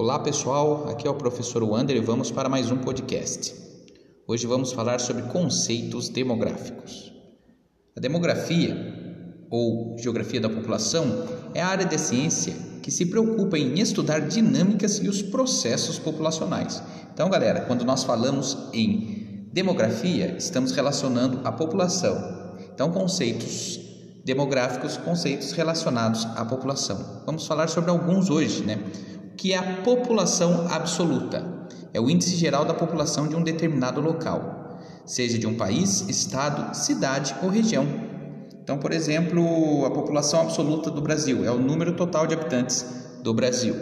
Olá pessoal, aqui é o professor Wander e vamos para mais um podcast. Hoje vamos falar sobre conceitos demográficos. A demografia, ou geografia da população, é a área de ciência que se preocupa em estudar dinâmicas e os processos populacionais. Então, galera, quando nós falamos em demografia, estamos relacionando a população. Então, conceitos demográficos, conceitos relacionados à população. Vamos falar sobre alguns hoje, né? Que é a população absoluta. É o índice geral da população de um determinado local, seja de um país, estado, cidade ou região. Então, por exemplo, a população absoluta do Brasil é o número total de habitantes do Brasil.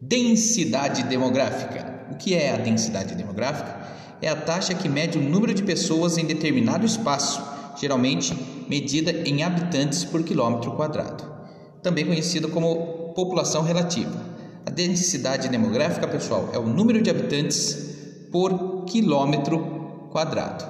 Densidade demográfica. O que é a densidade demográfica? É a taxa que mede o número de pessoas em determinado espaço, geralmente medida em habitantes por quilômetro quadrado, também conhecida como população relativa. A densidade demográfica, pessoal, é o número de habitantes por quilômetro quadrado.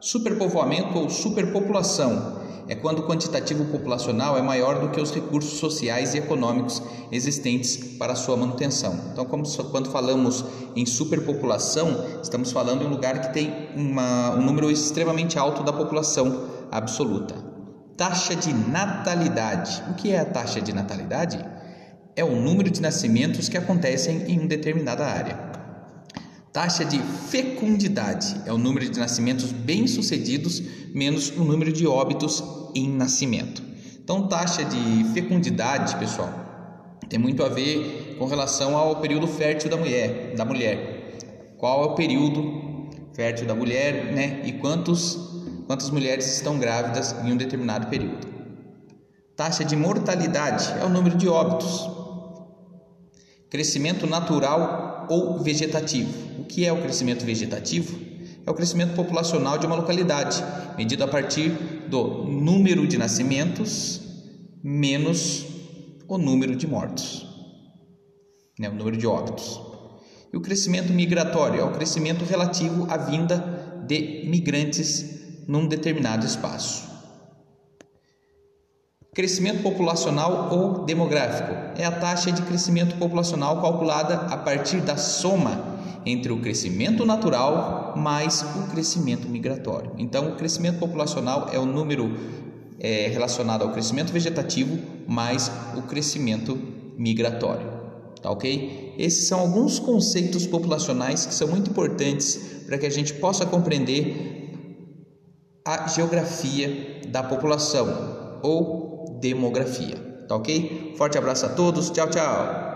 Superpovoamento ou superpopulação é quando o quantitativo populacional é maior do que os recursos sociais e econômicos existentes para sua manutenção. Então, como, quando falamos em superpopulação, estamos falando em um lugar que tem uma, um número extremamente alto da população absoluta. Taxa de natalidade. O que é a taxa de natalidade? É o número de nascimentos que acontecem em uma determinada área. Taxa de fecundidade é o número de nascimentos bem-sucedidos menos o número de óbitos em nascimento. Então, taxa de fecundidade, pessoal, tem muito a ver com relação ao período fértil da mulher, da mulher. Qual é o período fértil da mulher, né? E quantos quantas mulheres estão grávidas em um determinado período. Taxa de mortalidade é o número de óbitos Crescimento natural ou vegetativo. O que é o crescimento vegetativo? É o crescimento populacional de uma localidade, medido a partir do número de nascimentos menos o número de mortos, né? o número de óbitos. E o crescimento migratório é o crescimento relativo à vinda de migrantes num determinado espaço. Crescimento populacional ou demográfico é a taxa de crescimento populacional calculada a partir da soma entre o crescimento natural mais o crescimento migratório. Então, o crescimento populacional é o número é, relacionado ao crescimento vegetativo mais o crescimento migratório. Tá ok? Esses são alguns conceitos populacionais que são muito importantes para que a gente possa compreender a geografia da população ou demografia. Tá ok? Forte abraço a todos. Tchau, tchau.